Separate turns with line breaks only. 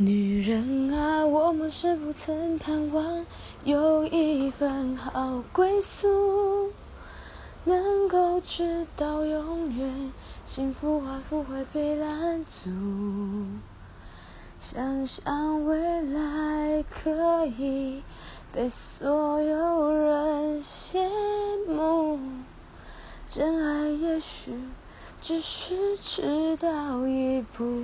女人啊，我们是不曾盼望有一份好归宿，能够直到永远，幸福还不会被拦阻。想象未来可以被所有人羡慕，真爱也许只是迟到一步。